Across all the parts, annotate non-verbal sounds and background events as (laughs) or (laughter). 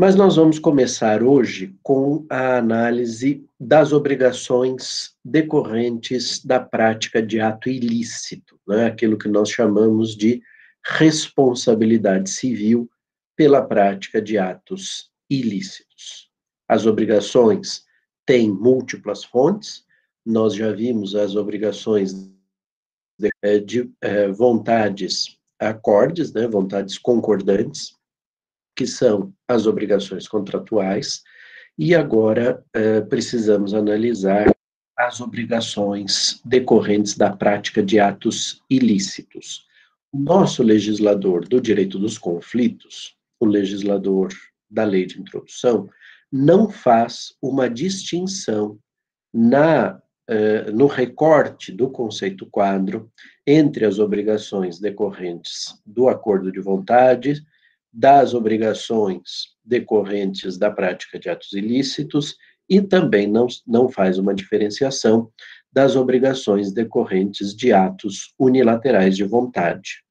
Mas nós vamos começar hoje com a análise das obrigações decorrentes da prática de ato ilícito, né? aquilo que nós chamamos de responsabilidade civil pela prática de atos ilícitos. As obrigações têm múltiplas fontes, nós já vimos as obrigações de, eh, de eh, vontades acordes, né, vontades concordantes, que são as obrigações contratuais, e agora eh, precisamos analisar as obrigações decorrentes da prática de atos ilícitos. O nosso legislador do direito dos conflitos, o legislador da lei de introdução, não faz uma distinção na eh, no recorte do conceito quadro entre as obrigações decorrentes do acordo de vontade, das obrigações decorrentes da prática de atos ilícitos e também não, não faz uma diferenciação das obrigações decorrentes de atos unilaterais de vontade.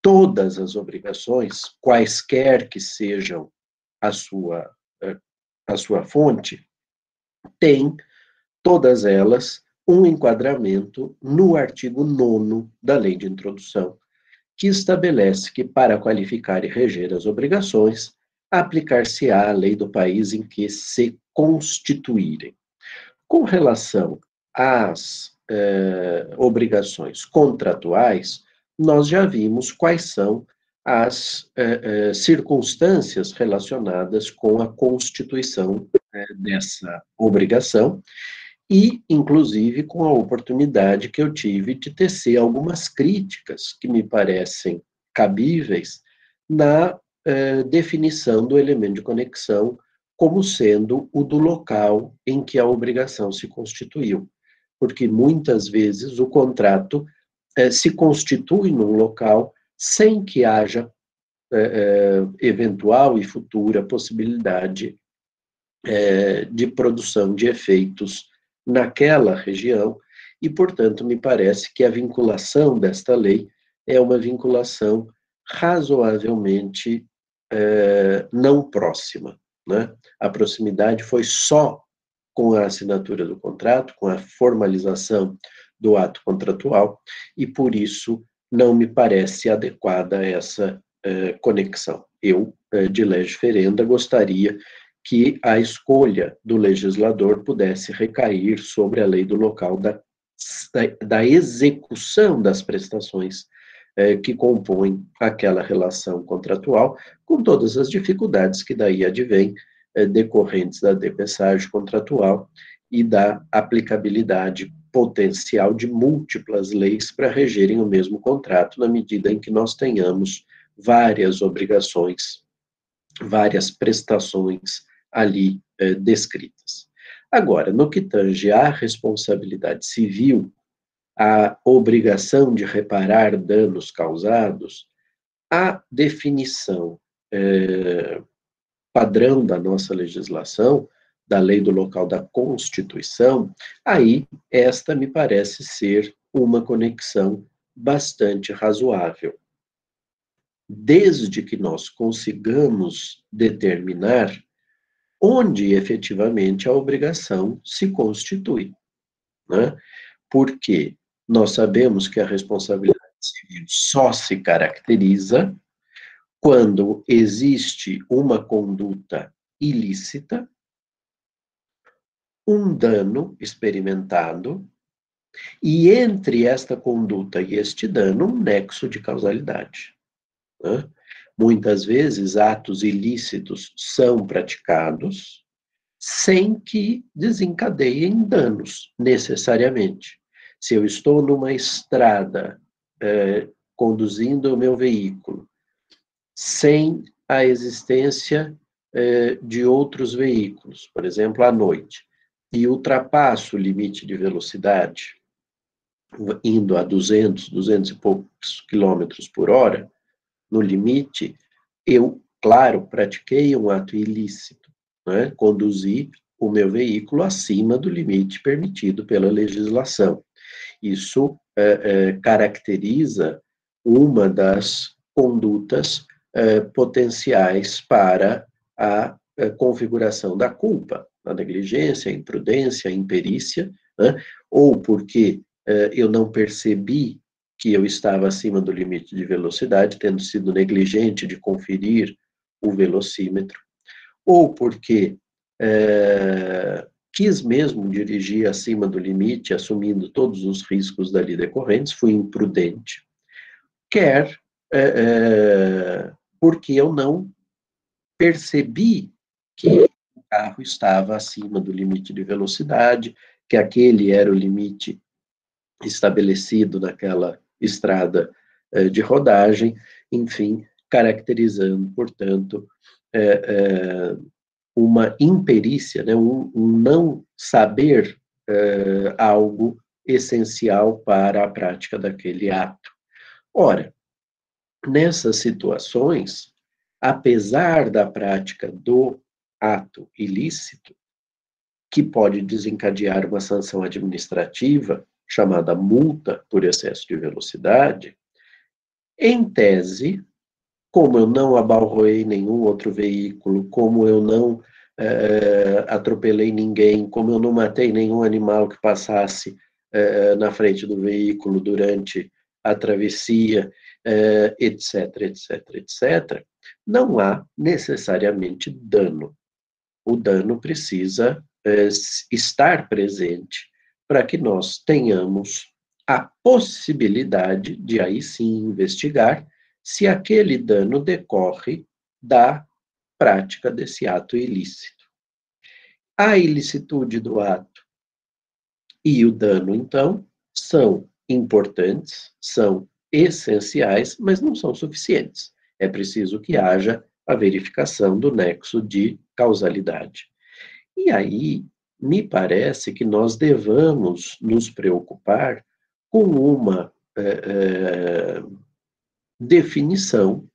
Todas as obrigações, quaisquer que sejam a sua, eh, a sua fonte, têm todas elas um enquadramento no artigo 9 da Lei de Introdução, que estabelece que, para qualificar e reger as obrigações, aplicar-se-á a lei do país em que se constituírem. Com relação às eh, obrigações contratuais, nós já vimos quais são as eh, eh, circunstâncias relacionadas com a constituição dessa obrigação e, inclusive, com a oportunidade que eu tive de tecer algumas críticas que me parecem cabíveis na eh, definição do elemento de conexão como sendo o do local em que a obrigação se constituiu. Porque muitas vezes o contrato eh, se constitui num local sem que haja eh, eventual e futura possibilidade de produção de efeitos naquela região, e, portanto, me parece que a vinculação desta lei é uma vinculação razoavelmente é, não próxima. Né? A proximidade foi só com a assinatura do contrato, com a formalização do ato contratual, e por isso não me parece adequada essa é, conexão. Eu, é, de lege ferenda, gostaria que a escolha do legislador pudesse recair sobre a lei do local da, da execução das prestações eh, que compõem aquela relação contratual, com todas as dificuldades que daí advêm eh, decorrentes da depensagem contratual e da aplicabilidade potencial de múltiplas leis para regerem o mesmo contrato, na medida em que nós tenhamos várias obrigações, várias prestações ali é, descritas. Agora, no que tange à responsabilidade civil, a obrigação de reparar danos causados, a definição é, padrão da nossa legislação, da lei do local da Constituição, aí esta me parece ser uma conexão bastante razoável. Desde que nós consigamos determinar onde efetivamente a obrigação se constitui. Né? Porque nós sabemos que a responsabilidade civil só se caracteriza quando existe uma conduta ilícita, um dano experimentado, e entre esta conduta e este dano, um nexo de causalidade. Né? Muitas vezes, atos ilícitos são praticados sem que desencadeiem danos, necessariamente. Se eu estou numa estrada é, conduzindo o meu veículo, sem a existência é, de outros veículos, por exemplo, à noite, e ultrapasso o limite de velocidade, indo a 200, 200 e poucos quilômetros por hora, no limite, eu, claro, pratiquei um ato ilícito, né? conduzi o meu veículo acima do limite permitido pela legislação. Isso é, é, caracteriza uma das condutas eh, potenciais para a eh, configuração da culpa, a negligência, a imprudência, a imperícia, né? ou porque eh, eu não percebi que eu estava acima do limite de velocidade, tendo sido negligente de conferir o velocímetro, ou porque é, quis mesmo dirigir acima do limite, assumindo todos os riscos dali decorrentes, fui imprudente, quer é, é, porque eu não percebi que o carro estava acima do limite de velocidade, que aquele era o limite estabelecido naquela estrada é, de rodagem, enfim, caracterizando, portanto, é, é, uma imperícia, né, um, não saber algo essencial para a prática daquele ato. Ora, nessas situações, apesar da prática do ato ilícito, que pode desencadear uma sanção administrativa, chamada multa por excesso de velocidade, em tese, como eu não abalroei nenhum outro veículo, como eu não é, atropelei ninguém, como eu não matei nenhum animal que passasse é, na frente do veículo durante a travessia, é, etc, etc, etc, não há necessariamente dano. O dano precisa estar presente para que nós tenhamos a possibilidade de aí sim investigar se aquele dano decorre da prática desse ato ilícito. A ilicitude do ato e o dano, então, são importantes, são essenciais, mas não são suficientes. É preciso que haja a verificação do nexo de causalidade. E aí, me parece que nós devamos nos preocupar com uma é, é, definição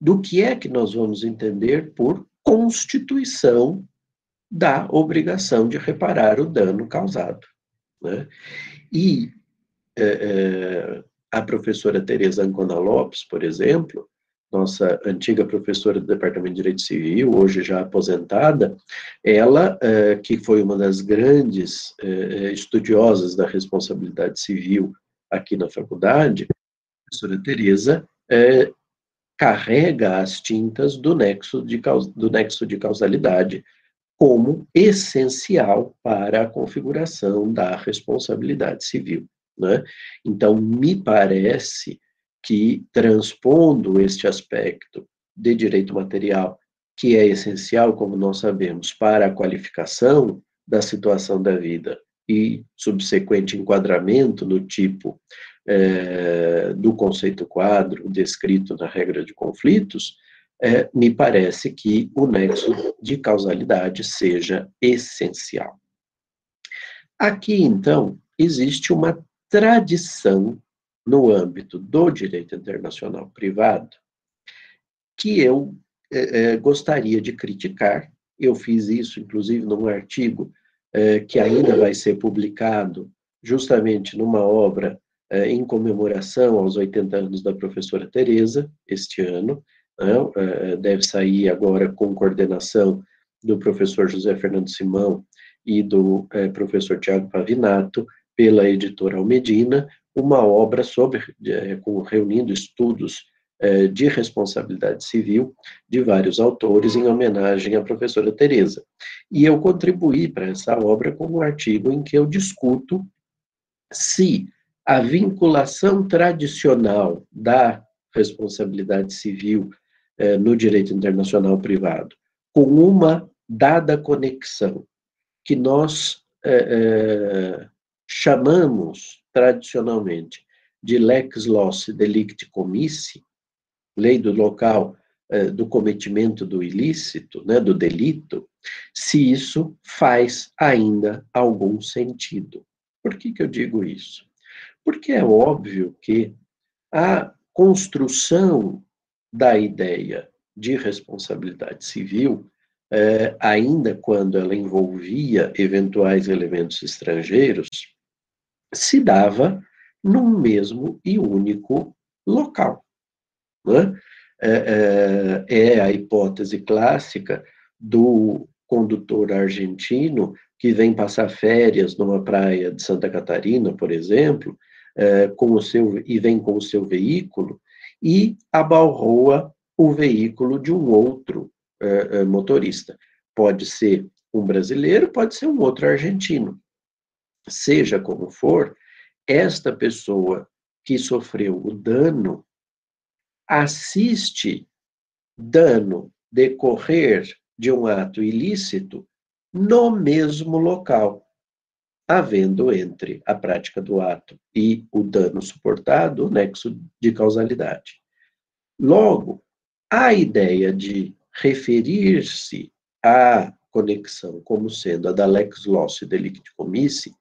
do que é que nós vamos entender por constituição da obrigação de reparar o dano causado. Né? E é, a professora Tereza Ancona Lopes, por exemplo, nossa antiga professora do Departamento de Direito Civil, hoje já aposentada, ela, é, que foi uma das grandes é, estudiosas da responsabilidade civil aqui na faculdade, a professora Tereza carrega as tintas do nexo, de, do nexo de causalidade como essencial para a configuração da responsabilidade civil. Né? Então, me parece que, transpondo este aspecto de direito material, que é essencial, como nós sabemos, para a qualificação da situação da vida e subsequente enquadramento no tipo é, do conceito quadro descrito na regra de conflitos, é, me parece que o nexo de causalidade seja essencial. Aqui, então, existe uma tradição no âmbito do direito internacional privado que eu é, gostaria de criticar. Eu fiz isso, inclusive, num artigo que ainda vai ser publicado justamente numa obra em comemoração aos 80 anos da professora Teresa, este ano, né, deve sair agora com coordenação do professor José Fernando Simão e do professor Tiago Pavinato, pela editora Almedina, uma obra sobre, com, reunindo estudos de responsabilidade civil de vários autores em homenagem à professora Teresa. E eu contribuí para essa obra com um artigo em que eu discuto se a vinculação tradicional da responsabilidade civil eh, no direito internacional privado com uma dada conexão que nós eh, eh, chamamos tradicionalmente de lex loci delicti commissi, lei do local eh, do cometimento do ilícito, né, do delito, se isso faz ainda algum sentido. Por que, que eu digo isso? Porque é óbvio que a construção da ideia de responsabilidade civil, é, ainda quando ela envolvia eventuais elementos estrangeiros, se dava num mesmo e único local. Né? É, é, é a hipótese clássica do condutor argentino que vem passar férias numa praia de Santa Catarina, por exemplo, é, com o seu e vem com o seu veículo e abalroa o veículo de um outro é, motorista. Pode ser um brasileiro, pode ser um outro argentino. Seja como for, esta pessoa que sofreu o dano assiste dano decorrer de um ato ilícito no mesmo local, havendo entre a prática do ato e o dano suportado o nexo de causalidade. Logo, a ideia de referir-se à conexão como sendo a da lex loci delicti commissi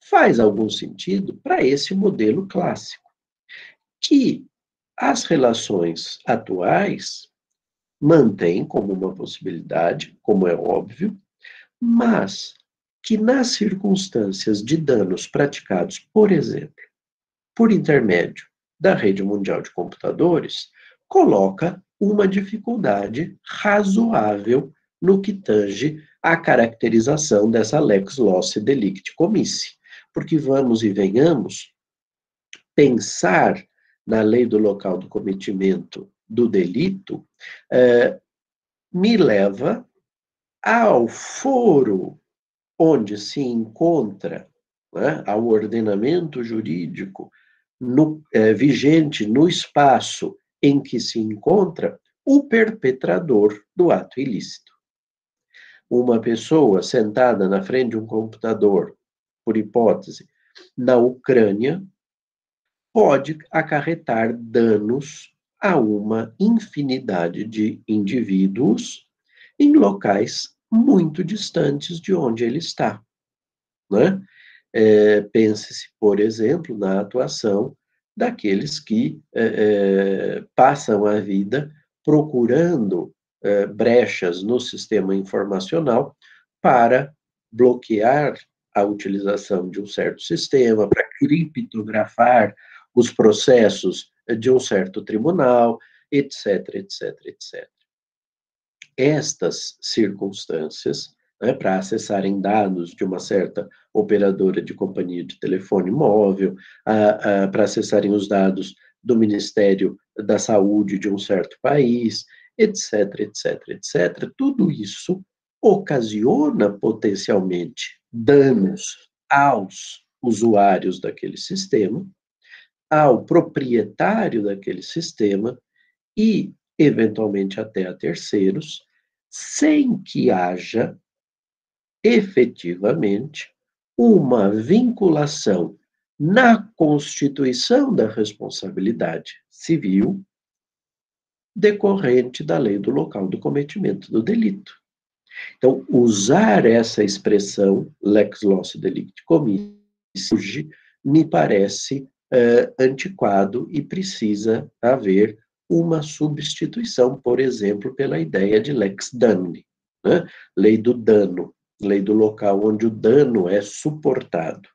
faz algum sentido para esse modelo clássico, que as relações atuais mantêm como uma possibilidade, como é óbvio, mas que nas circunstâncias de danos praticados, por exemplo, por intermédio da rede mundial de computadores, coloca uma dificuldade razoável no que tange à caracterização dessa lex loci delicti commissi. Porque vamos e venhamos, pensar na lei do local do cometimento do delito eh, me leva ao foro onde se encontra, né, ao ordenamento jurídico no, é, vigente no espaço em que se encontra o perpetrador do ato ilícito. Uma pessoa sentada na frente de um computador, por hipótese, na Ucrânia, pode acarretar danos a uma infinidade de indivíduos em locais muito distantes de onde ele está. Né? É, Pense-se, por exemplo, na atuação daqueles que é, é, passam a vida procurando é, brechas no sistema informacional para bloquear a utilização de um certo sistema, para criptografar os processos de um certo tribunal, etc, etc, etc estas circunstâncias, né, para acessarem dados de uma certa operadora de companhia de telefone móvel, para acessarem os dados do Ministério da Saúde de um certo país, etc, etc, etc. Tudo isso ocasiona potencialmente danos aos usuários daquele sistema, ao proprietário daquele sistema e, eventualmente, até a terceiros, sem que haja efetivamente uma vinculação na constituição da responsabilidade civil decorrente da lei do local do cometimento do delito. Então, usar essa expressão lex loci delicti commissi me parece uh, antiquado e precisa haver uma substituição, por exemplo, pela ideia de lex dani, né? lei do dano, lei do local onde o dano é suportado.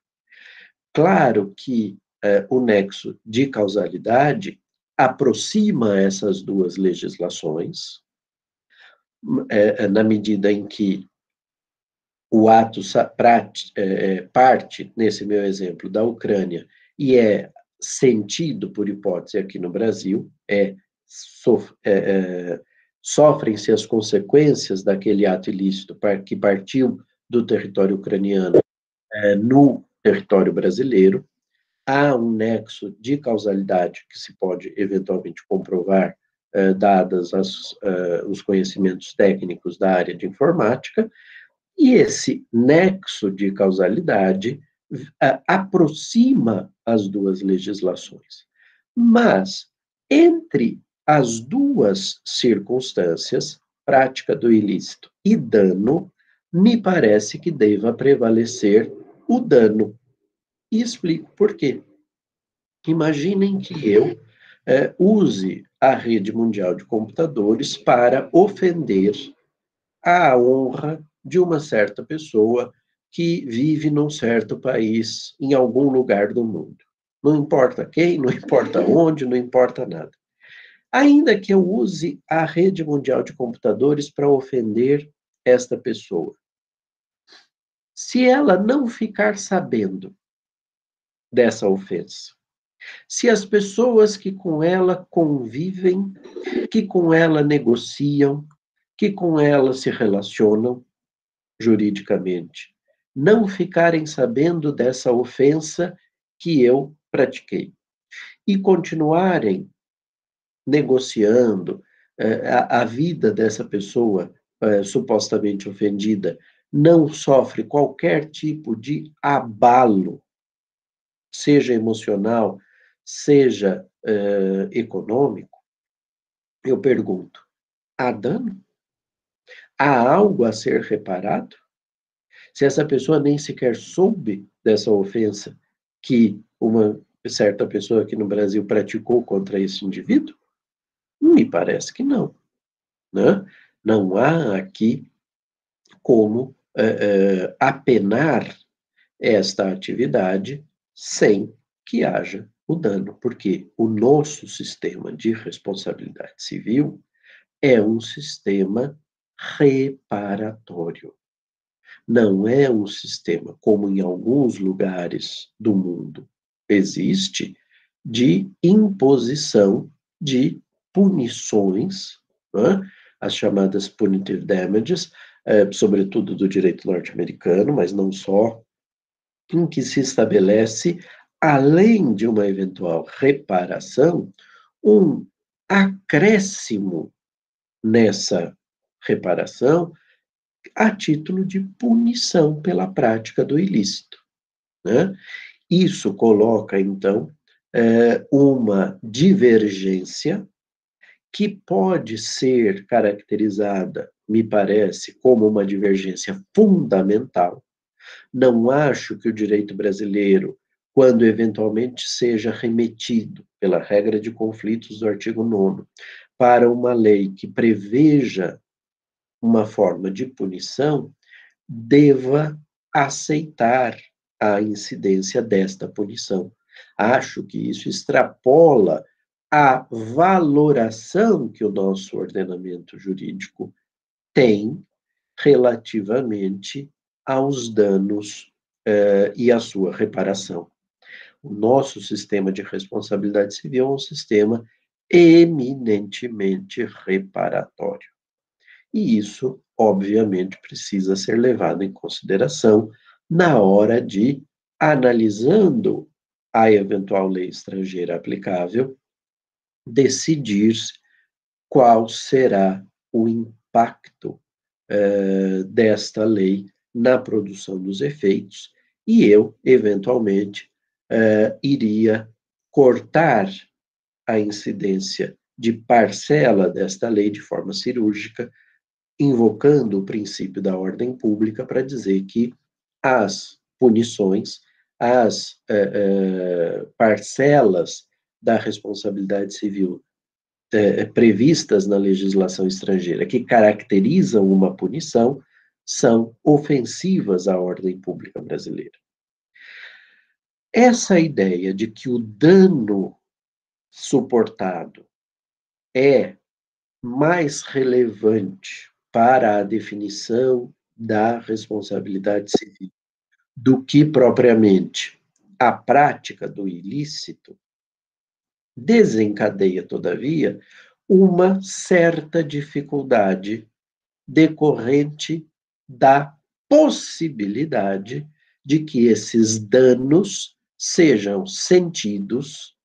Claro que é, o nexo de causalidade aproxima essas duas legislações, é, na medida em que o ato é, parte, nesse meu exemplo, da Ucrânia, e é sentido, por hipótese, aqui no Brasil, é sof é, é, sofrem-se as consequências daquele ato ilícito que partiu do território ucraniano é, no território brasileiro. Há um nexo de causalidade que se pode eventualmente comprovar, é, dadas as, é, os conhecimentos técnicos da área de informática, e esse nexo de causalidade é, aproxima as duas legislações. Mas, entre as duas circunstâncias, prática do ilícito e dano, me parece que deva prevalecer o dano. E explico por quê. Imaginem que eu é, use a rede mundial de computadores para ofender a honra de uma certa pessoa que vive num certo país, em algum lugar do mundo. Não importa quem, não importa (laughs) onde, não importa nada. Ainda que eu use a rede mundial de computadores para ofender esta pessoa. Se ela não ficar sabendo dessa ofensa, se as pessoas que com ela convivem, que com ela negociam, que com ela se relacionam juridicamente, não ficarem sabendo dessa ofensa que eu pratiquei e continuarem negociando eh, a, vida dessa pessoa eh, supostamente ofendida não sofre qualquer tipo de abalo, seja emocional, seja eh, econômico, eu pergunto: há dano? Há algo a ser reparado? Se essa pessoa nem sequer soube dessa ofensa que uma certa pessoa aqui no Brasil praticou contra esse indivíduo? Me parece que não. Né? Não há aqui como é, é, apenar esta atividade sem que haja o dano, porque o nosso sistema de responsabilidade civil é um sistema reparatório. Não é um sistema como em alguns lugares do mundo existe de imposição de punições, né? as chamadas punitive damages, é, sobretudo do direito norte-americano, mas não só, em que se estabelece, além de uma eventual reparação, um acréscimo nessa reparação a título de punição pela prática do ilícito. Né? Isso coloca, então, é, uma divergência que pode ser caracterizada, me parece, como uma divergência fundamental. Não acho que o direito brasileiro, quando eventualmente seja remetido pela regra de conflitos do artigo 9 para uma lei que preveja uma forma de punição, deva aceitar a incidência desta punição. Acho que isso extrapola a valoração que o nosso ordenamento jurídico tem relativamente aos danos eh, e à sua reparação. O nosso sistema de responsabilidade civil é um sistema eminentemente reparatório. E isso, obviamente, precisa ser levado em consideração na hora de, analisando a eventual lei estrangeira aplicável, decidir qual será o impacto eh, desta lei na produção dos efeitos, e eu, eventualmente, eh, iria cortar a incidência de parcela desta lei de forma cirúrgica invocando o princípio da ordem pública para dizer que as punições, as é, é, parcelas da responsabilidade civil previstas na legislação estrangeira que caracterizam uma punição são ofensivas à ordem pública brasileira. Essa ideia de que o dano suportado é mais relevante para a definição da responsabilidade civil do que propriamente a prática do ilícito, desencadeia, todavia, uma certa dificuldade decorrente da possibilidade de que esses danos sejam sentidos,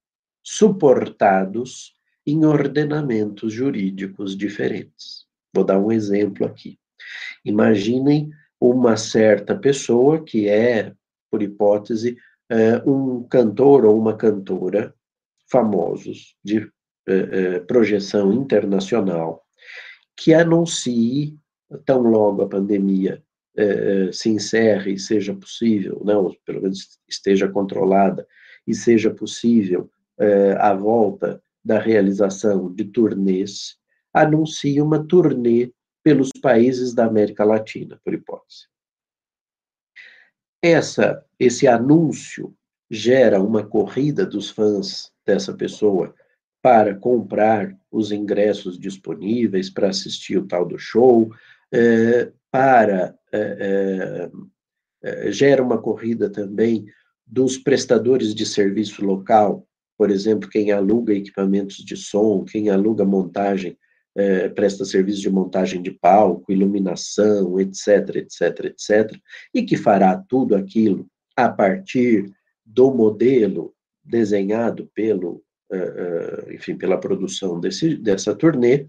suportados em ordenamentos jurídicos diferentes. Vou dar um exemplo aqui. Imaginem uma certa pessoa que é, por hipótese, é, um cantor ou uma cantora famosos de é, é, projeção internacional que anuncie, tão logo a pandemia se encerre e seja possível, não, pelo menos esteja controlada e seja possível a volta da realização de turnês anuncia uma turnê pelos países da América Latina, por hipótese. Essa, esse anúncio gera uma corrida dos fãs dessa pessoa para comprar os ingressos disponíveis para assistir o tal do show, é, para é, é, gera uma corrida também dos prestadores de serviço local, por exemplo, quem aluga equipamentos de som, quem aluga montagem, presta serviço de montagem de palco, iluminação, etc, etc, etc, e que fará tudo aquilo a partir do modelo desenhado pelo, enfim, pela produção desse, dessa turnê,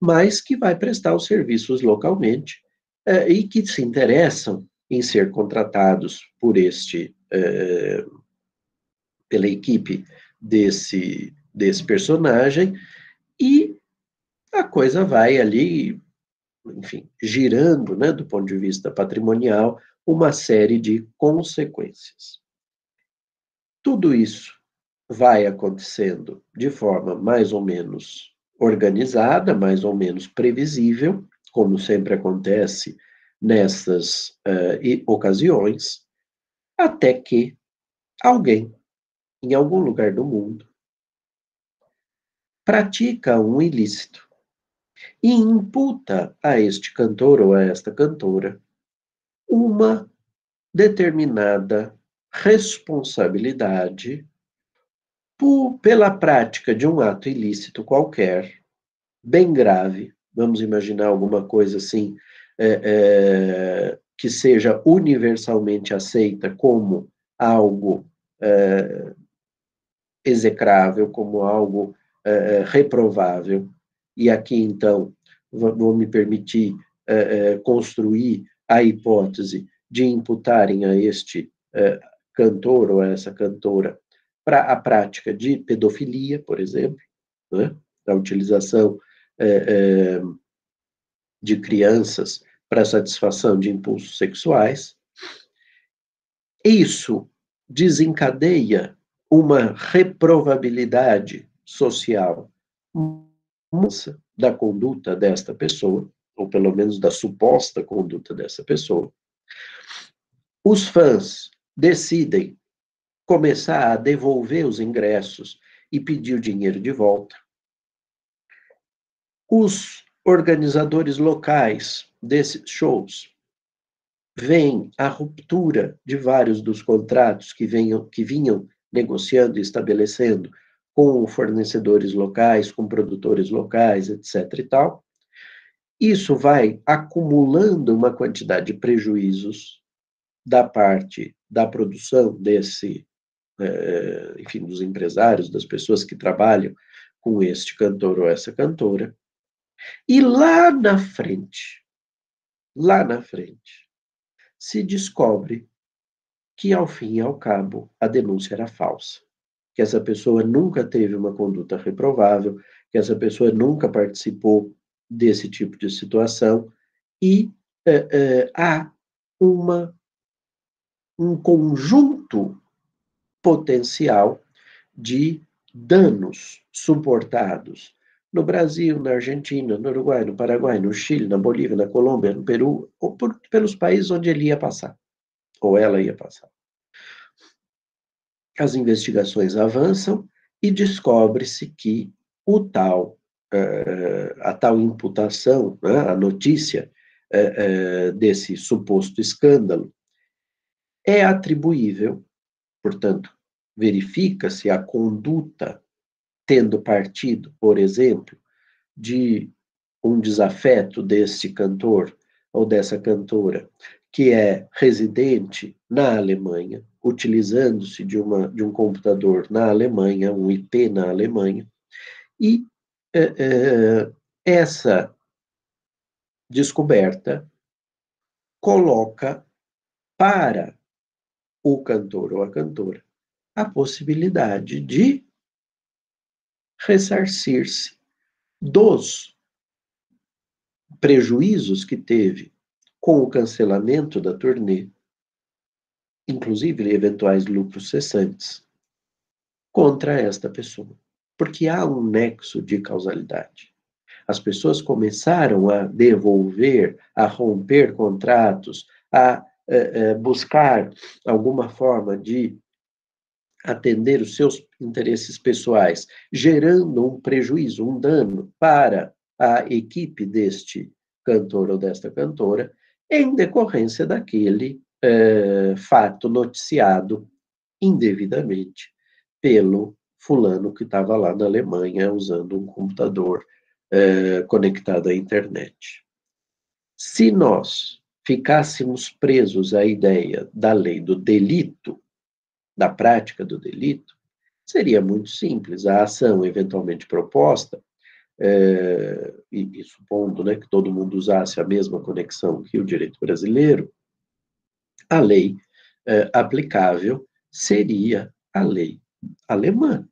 mas que vai prestar os serviços localmente uh, e que se interessam em ser contratados por este, pela equipe desse, desse personagem, e a coisa vai ali, enfim, girando, né, do ponto de vista patrimonial, uma série de consequências. Tudo isso vai acontecendo de forma mais ou menos organizada, mais ou menos previsível, como sempre acontece nessas uh, ocasiões, até que alguém, em algum lugar do mundo, pratica um ilícito e imputa a este cantor ou a esta cantora uma determinada responsabilidade por, pela prática de um ato ilícito qualquer, bem grave, vamos imaginar alguma coisa assim, é, é, que seja universalmente aceita como algo é, execrável, como algo é, é, reprovável. E aqui, então, vou me permitir é, construir a hipótese de imputarem a este cantor ou essa cantora para a prática de pedofilia, por exemplo, né? a utilização é, é, de crianças para satisfação de impulsos sexuais. Isso desencadeia uma reprovabilidade social da conduta desta pessoa, ou pelo menos da suposta conduta dessa pessoa. Os fãs decidem começar a devolver os ingressos e pedir o dinheiro de volta. Os organizadores locais desses shows veem a ruptura de vários dos contratos que, venham, que vinham negociando e estabelecendo com fornecedores locais, com produtores locais, etc. e tal. Isso vai acumulando uma quantidade de prejuízos da parte da produção desse, é, enfim, dos empresários, das pessoas que trabalham com este cantor ou essa cantora. E lá na frente, lá na frente, se descobre que, ao fim e ao cabo, a denúncia era falsa. Que essa pessoa nunca teve uma conduta reprovável, que essa pessoa nunca participou desse tipo de situação, e é, é, há uma um conjunto potencial de danos suportados no Brasil, na Argentina, no Uruguai, no Paraguai, no Chile, na Bolívia, na Colômbia, no Peru, ou por, pelos países onde ele ia passar, ou ela ia passar. As investigações avançam e descobre-se que o tal, uh, a tal imputação, né, a notícia uh, uh, desse suposto escândalo, é atribuível, portanto, verifica-se a conduta tendo partido, por exemplo, de um desafeto desse cantor ou dessa cantora que é residente na Alemanha, utilizando-se de, uma, de um computador na Alemanha, um IP na Alemanha, e é, é, essa descoberta coloca para o cantor ou a cantora a possibilidade de ressarcir-se dos prejuízos que teve com o cancelamento da turnê, inclusive eventuais lucros cessantes, contra esta pessoa. Porque há um nexo de causalidade. As pessoas começaram a devolver, a romper contratos, a é, é, buscar alguma forma de atender os seus interesses pessoais, gerando um prejuízo, um dano para a equipe deste cantor ou desta cantora, em decorrência daquele é, fato noticiado indevidamente pelo fulano que estava lá na Alemanha usando um computador é, conectado à internet. Se nós ficássemos presos à ideia da lei do delito, da prática do delito, seria muito simples. A ação eventualmente proposta, é, e, e, supondo né, que todo mundo usasse a mesma conexão que o direito brasileiro, a lei é, aplicável seria a lei alemã,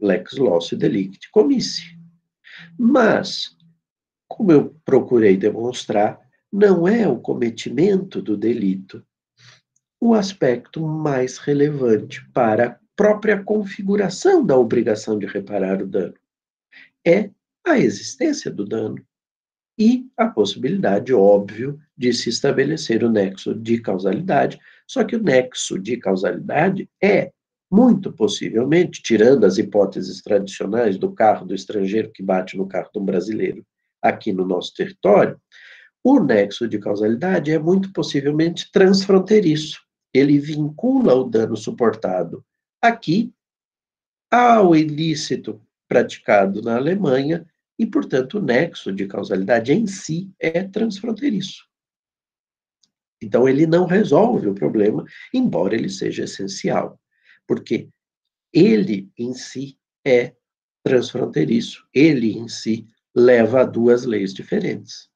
lex loci delicti commissi. Mas, como eu procurei demonstrar, não é o cometimento do delito o aspecto mais relevante para a própria configuração da obrigação de reparar o dano. É a existência do dano e a possibilidade, óbvio, de se estabelecer o nexo de causalidade, só que o nexo de causalidade é, muito possivelmente, tirando as hipóteses tradicionais do carro do estrangeiro que bate no carro do brasileiro aqui no nosso território, o nexo de causalidade é muito possivelmente transfronteiriço. Ele vincula o dano suportado aqui ao ilícito praticado na Alemanha e, portanto, o nexo de causalidade em si é transfronteiriço. Então, ele não resolve o problema, embora ele seja essencial, porque ele em si é transfronteiriço, ele em si leva a duas leis diferentes.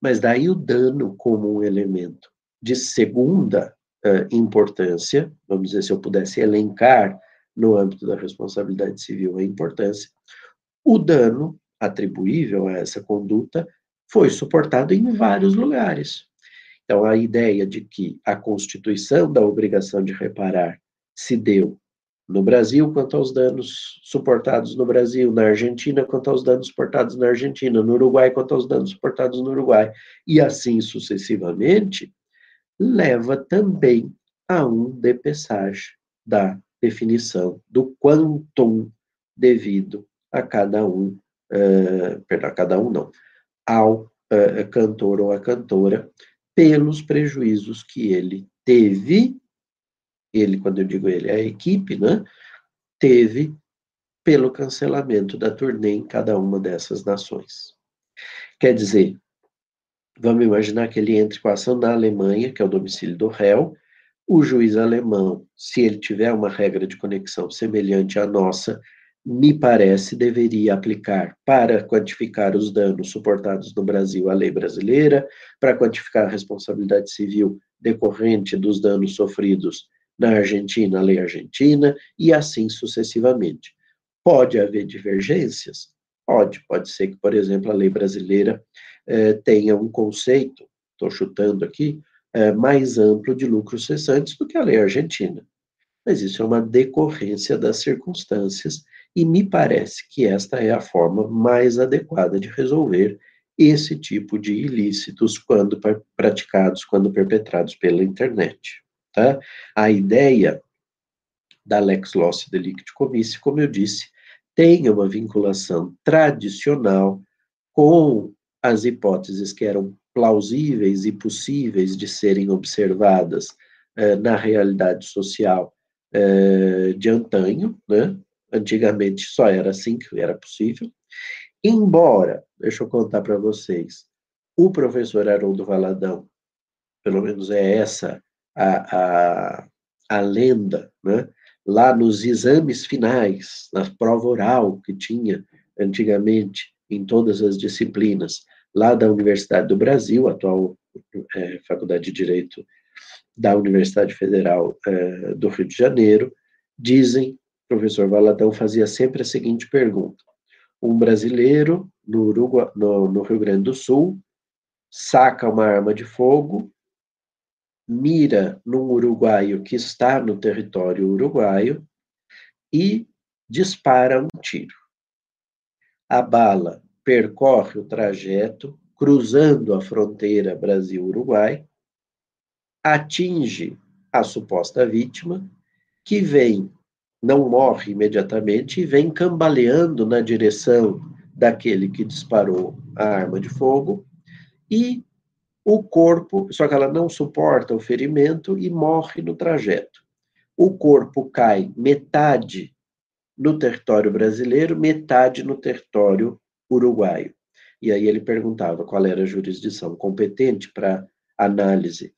Mas daí o dano como um elemento de segunda uh, importância, vamos dizer, se eu pudesse elencar no âmbito da responsabilidade civil a importância, o dano atribuível a essa conduta foi suportado em vários lugares. Então, a ideia de que a constituição da obrigação de reparar se deu no Brasil quanto aos danos suportados no Brasil, na Argentina quanto aos danos suportados na Argentina, no Uruguai quanto aos danos suportados no Uruguai, e assim sucessivamente, leva também a um depeçage da definição do quantum devido a cada um, uh, perdão, a cada um não, ao uh, cantor ou a cantora, pelos prejuízos que ele teve ele, quando eu digo ele, é a equipe, né, teve pelo cancelamento da turnê em cada uma dessas nações. Quer dizer, vamos imaginar que ele entre com a ação na Alemanha, que é o domicílio do réu, o juiz alemão, se ele tiver uma regra de conexão semelhante à nossa, me parece, deveria aplicar para quantificar os danos suportados no Brasil a lei brasileira, para quantificar a responsabilidade civil decorrente dos danos sofridos na Argentina, a lei argentina, e assim sucessivamente. Pode haver divergências? Pode. Pode ser que, por exemplo, a lei brasileira eh, tenha um conceito, estou chutando aqui, eh, mais amplo de lucros cessantes do que a lei argentina. Mas isso é uma decorrência das circunstâncias e me parece que esta é a forma mais adequada de resolver esse tipo de ilícitos quando praticados, quando perpetrados pela internet. Tá? A ideia da lex loci delicti commissi, como eu disse, tem uma vinculação tradicional com as hipóteses que eram plausíveis e possíveis de serem observadas eh, na realidade social eh, de antanho, né? Antigamente só era assim que era possível. Embora, deixa eu contar para vocês, o professor Haroldo Valadão, pelo menos é essa a, a, a lenda, né? lá nos exames finais, na prova oral que tinha antigamente em todas as disciplinas, lá da Universidade do Brasil, atual é, Faculdade de Direito da Universidade Federal é, do Rio de Janeiro, dizem, o professor Valadão fazia sempre a seguinte pergunta, um brasileiro no, Uruguai, no, no Rio Grande do Sul saca uma arma de fogo mira num uruguaio que está no território uruguaio e dispara um tiro. A bala percorre o trajeto, cruzando a fronteira Brasil-Uruguai, atinge a suposta vítima, que vem não morre imediatamente e vem cambaleando na direção daquele que disparou a arma de fogo e o corpo, só que ela não suporta o ferimento e morre no trajeto. O corpo cai metade no território brasileiro, metade no território uruguaio. E aí ele perguntava qual era a jurisdição competente para análise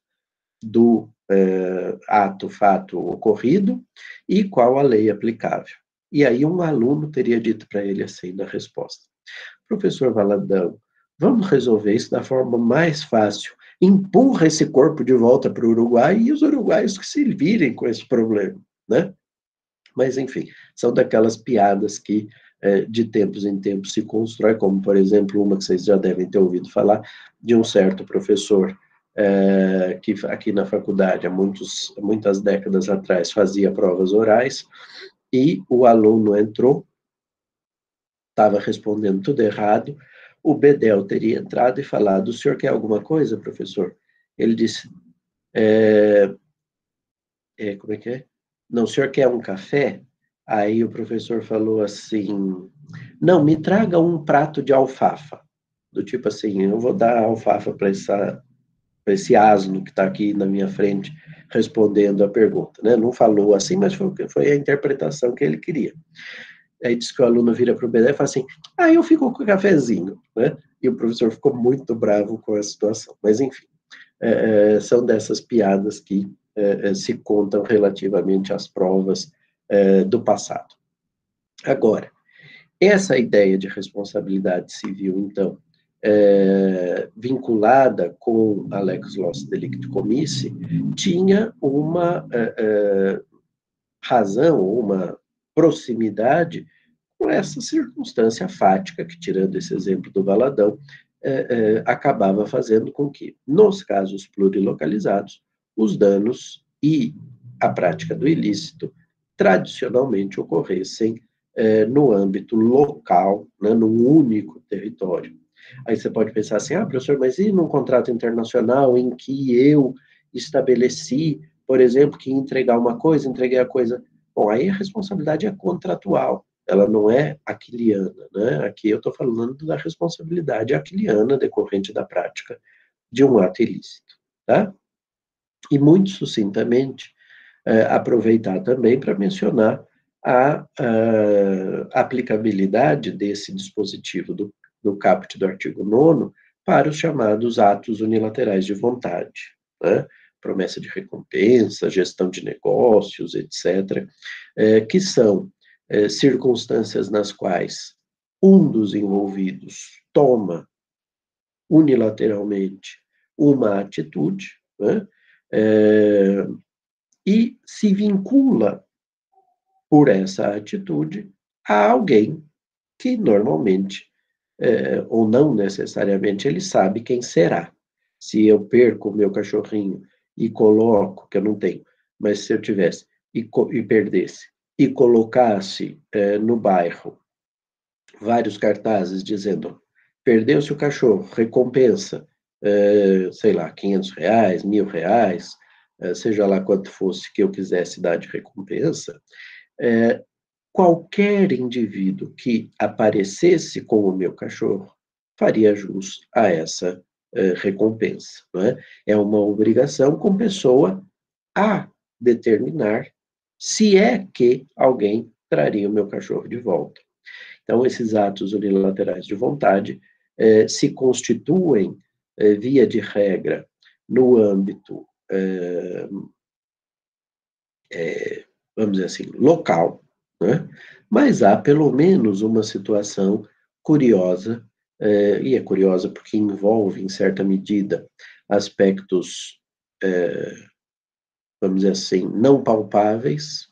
do eh, ato, fato ocorrido e qual a lei aplicável. E aí um aluno teria dito para ele assim na resposta: Professor Valadão, vamos resolver isso da forma mais fácil. Empurra esse corpo de volta para o Uruguai e os uruguaios que se virem com esse problema, né? Mas, enfim, são daquelas piadas que eh, de tempos em tempos se constrói, como, por exemplo, uma que vocês já devem ter ouvido falar, de um certo professor é, que aqui na faculdade, há muitos, muitas décadas atrás, fazia provas orais, e o aluno entrou, estava respondendo tudo errado, o Bedel teria entrado e falado, o senhor quer alguma coisa, professor? Ele disse, é, é, como é que é? Não, o senhor quer um café? Aí o professor falou assim, não, me traga um prato de alfafa. Do tipo assim, eu vou dar alfafa para esse asno que está aqui na minha frente respondendo a pergunta, né? Não falou assim, mas foi, foi a interpretação que ele queria. Aí disse que o aluno vira para o BD e fala assim, ah, eu fico com o cafezinho, né? E o professor ficou muito bravo com a situação. Mas, enfim, é, é são dessas piadas que é, é, se contam relativamente às provas é, do passado. Agora, essa ideia de responsabilidade civil, então, é, vinculada com a Lex Loss Delicti Comissi, tinha uma é, é, razão, uma proximidade com essa circunstância fática que, tirando esse exemplo do Valadão, é, é, acabava fazendo com que, nos casos plurilocalizados, os danos e a prática do ilícito tradicionalmente ocorressem é, no âmbito local, né, num único território. Aí você pode pensar assim, ah, professor, mas e num contrato internacional em que eu estabeleci, por exemplo, que entregar uma coisa, entreguei a coisa. Bom, aí a responsabilidade é contratual, ela não é aquiliana, né? Aqui eu estou falando da responsabilidade aquiliana decorrente da prática de um ato ilícito, tá? E muito sucintamente, aproveitar também para mencionar a, a, aplicabilidade desse dispositivo do no caput do artigo 9 para os chamados atos unilaterais de vontade, né? promessa de recompensa, gestão de negócios, etc., é, que são circunstâncias nas quais um dos envolvidos toma unilateralmente uma atitude né? E se vincula por essa atitude a alguém que normalmente é, ou não necessariamente, ele sabe quem será. Se eu perco o meu cachorrinho e coloco, que eu não tenho, mas se eu tivesse e, e perdesse, e colocasse é, no bairro vários cartazes dizendo perdeu-se o cachorro, recompensa, é, sei lá, 500 reais, mil reais, seja lá quanto fosse que eu quisesse dar de recompensa, é, qualquer indivíduo que aparecesse com o meu cachorro faria jus a essa recompensa. É? é uma obrigação com pessoa a determinar se é que alguém traria o meu cachorro de volta. Então, esses atos unilaterais de vontade eh, se constituem, eh, via de regra, no âmbito, eh, vamos dizer assim, local, né? Mas há pelo menos uma situação curiosa, é, e é curiosa porque envolve, em certa medida, aspectos, é, vamos dizer assim, não palpáveis,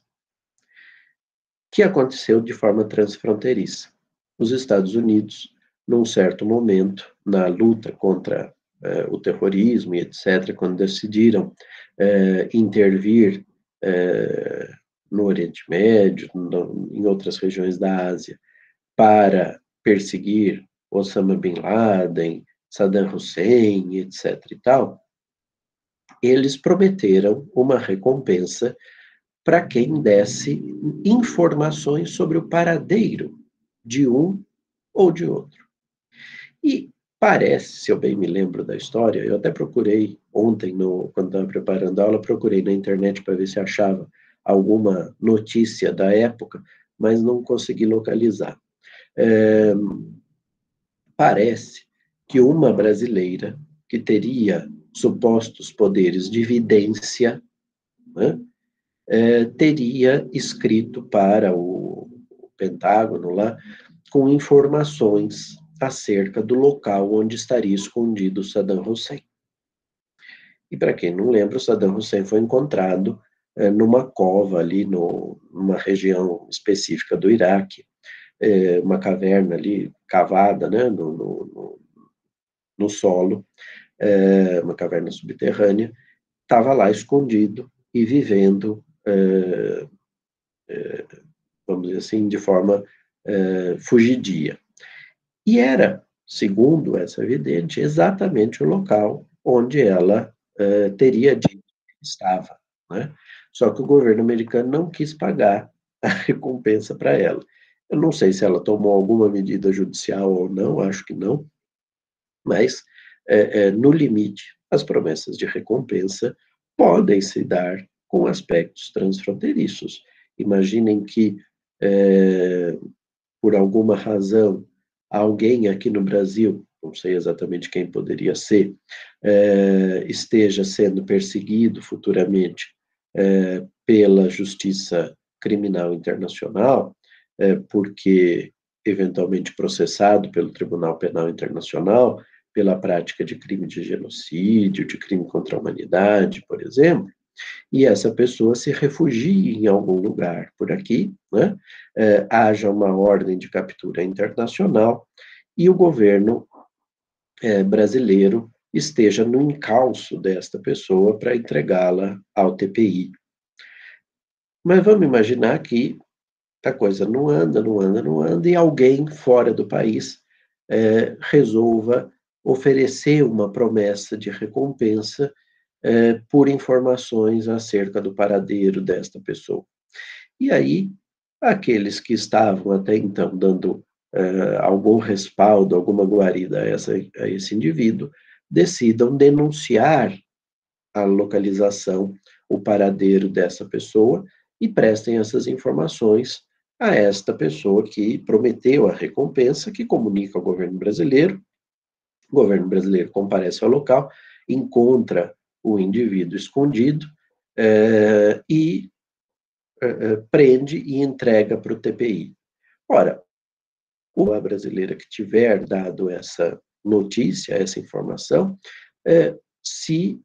que aconteceu de forma transfronteiriça. Os Estados Unidos, num certo momento, na luta contra é, o terrorismo e etc., quando decidiram é, intervir é, no Oriente Médio, no, em outras regiões da Ásia, para perseguir Osama Bin Laden, Saddam Hussein, etc. e tal, eles prometeram uma recompensa para quem desse informações sobre o paradeiro de um ou de outro. E parece, se eu bem me lembro da história, eu até procurei ontem, no, quando estava preparando a aula, procurei na internet para ver se achava alguma notícia da época, mas não consegui localizar. É, parece que uma brasileira que teria supostos poderes de vidência, né, é, teria escrito para o, o Pentágono lá com informações acerca do local onde estaria escondido Saddam Hussein. E para quem não lembra, Saddam Hussein foi encontrado é, numa cova ali, no, numa região específica do Iraque, é, uma caverna ali cavada né, no, no, no solo, é, uma caverna subterrânea, estava lá escondido e vivendo, vamos dizer assim, de forma fugidia. E era, segundo essa evidente, exatamente o local onde ela é, teria dito que estava. Né? Só que o governo americano não quis pagar a recompensa para ela. Eu não sei se ela tomou alguma medida judicial ou não, acho que não, mas, é, é, no limite, as promessas de recompensa podem se dar com aspectos transfronteiriços. Imaginem que, é, por alguma razão, alguém aqui no Brasil, não sei exatamente quem poderia ser, é, esteja sendo perseguido futuramente é, pela Justiça Criminal Internacional, é, porque eventualmente processado pelo Tribunal Penal Internacional pela prática de crime de genocídio, de crime contra a humanidade, por exemplo, e essa pessoa se refugie em algum lugar por aqui, né? É, haja uma ordem de captura internacional e o governo é, brasileiro esteja no encalço desta pessoa para entregá-la ao TPI. Mas vamos imaginar que a coisa não anda, não anda, não anda, e alguém fora do país é, resolva oferecer uma promessa de recompensa é, por informações acerca do paradeiro desta pessoa. E aí, aqueles que estavam até então dando é, algum respaldo, alguma guarida a, essa, a esse indivíduo, decidam denunciar a localização, o paradeiro dessa pessoa e prestem essas informações a esta pessoa que prometeu a recompensa, que comunica ao governo brasileiro. O governo brasileiro comparece ao local, encontra o indivíduo escondido é, e é, prende e entrega para o TPI. Ora, a brasileira que tiver dado essa notícia, essa informação, é, se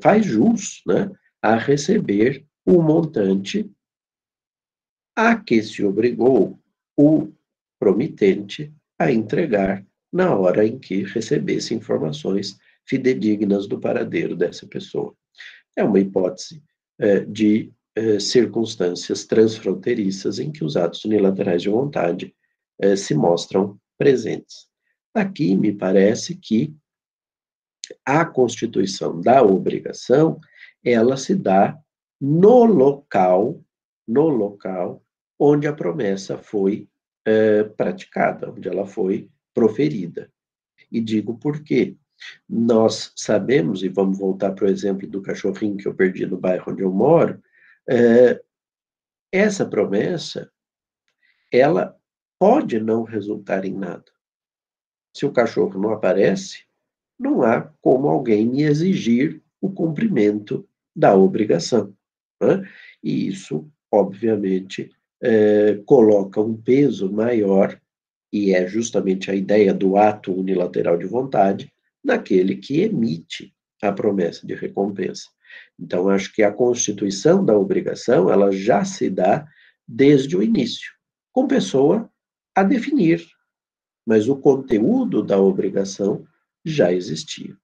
faz jus né, a receber o montante a que se obrigou o promitente a entregar na hora em que recebesse informações fidedignas do paradeiro dessa pessoa. É uma hipótese é, de é, circunstâncias transfronteiriças em que os atos unilaterais de vontade é, se mostram presentes. Aqui me parece que a constituição da obrigação, ela se dá no local, no local onde a promessa foi é, praticada, onde ela foi proferida. E digo por quê. Nós sabemos, e vamos voltar para o exemplo do cachorrinho que eu perdi no bairro onde eu moro, é, essa promessa, ela pode não resultar em nada. Se o cachorro não aparece, não há como alguém me exigir o cumprimento da obrigação. Né? E isso, obviamente, é, coloca um peso maior, e é justamente a ideia do ato unilateral de vontade, naquele que emite a promessa de recompensa. Então, acho que a constituição da obrigação, ela já se dá desde o início, com pessoa a definir mas o conteúdo da obrigação já existia.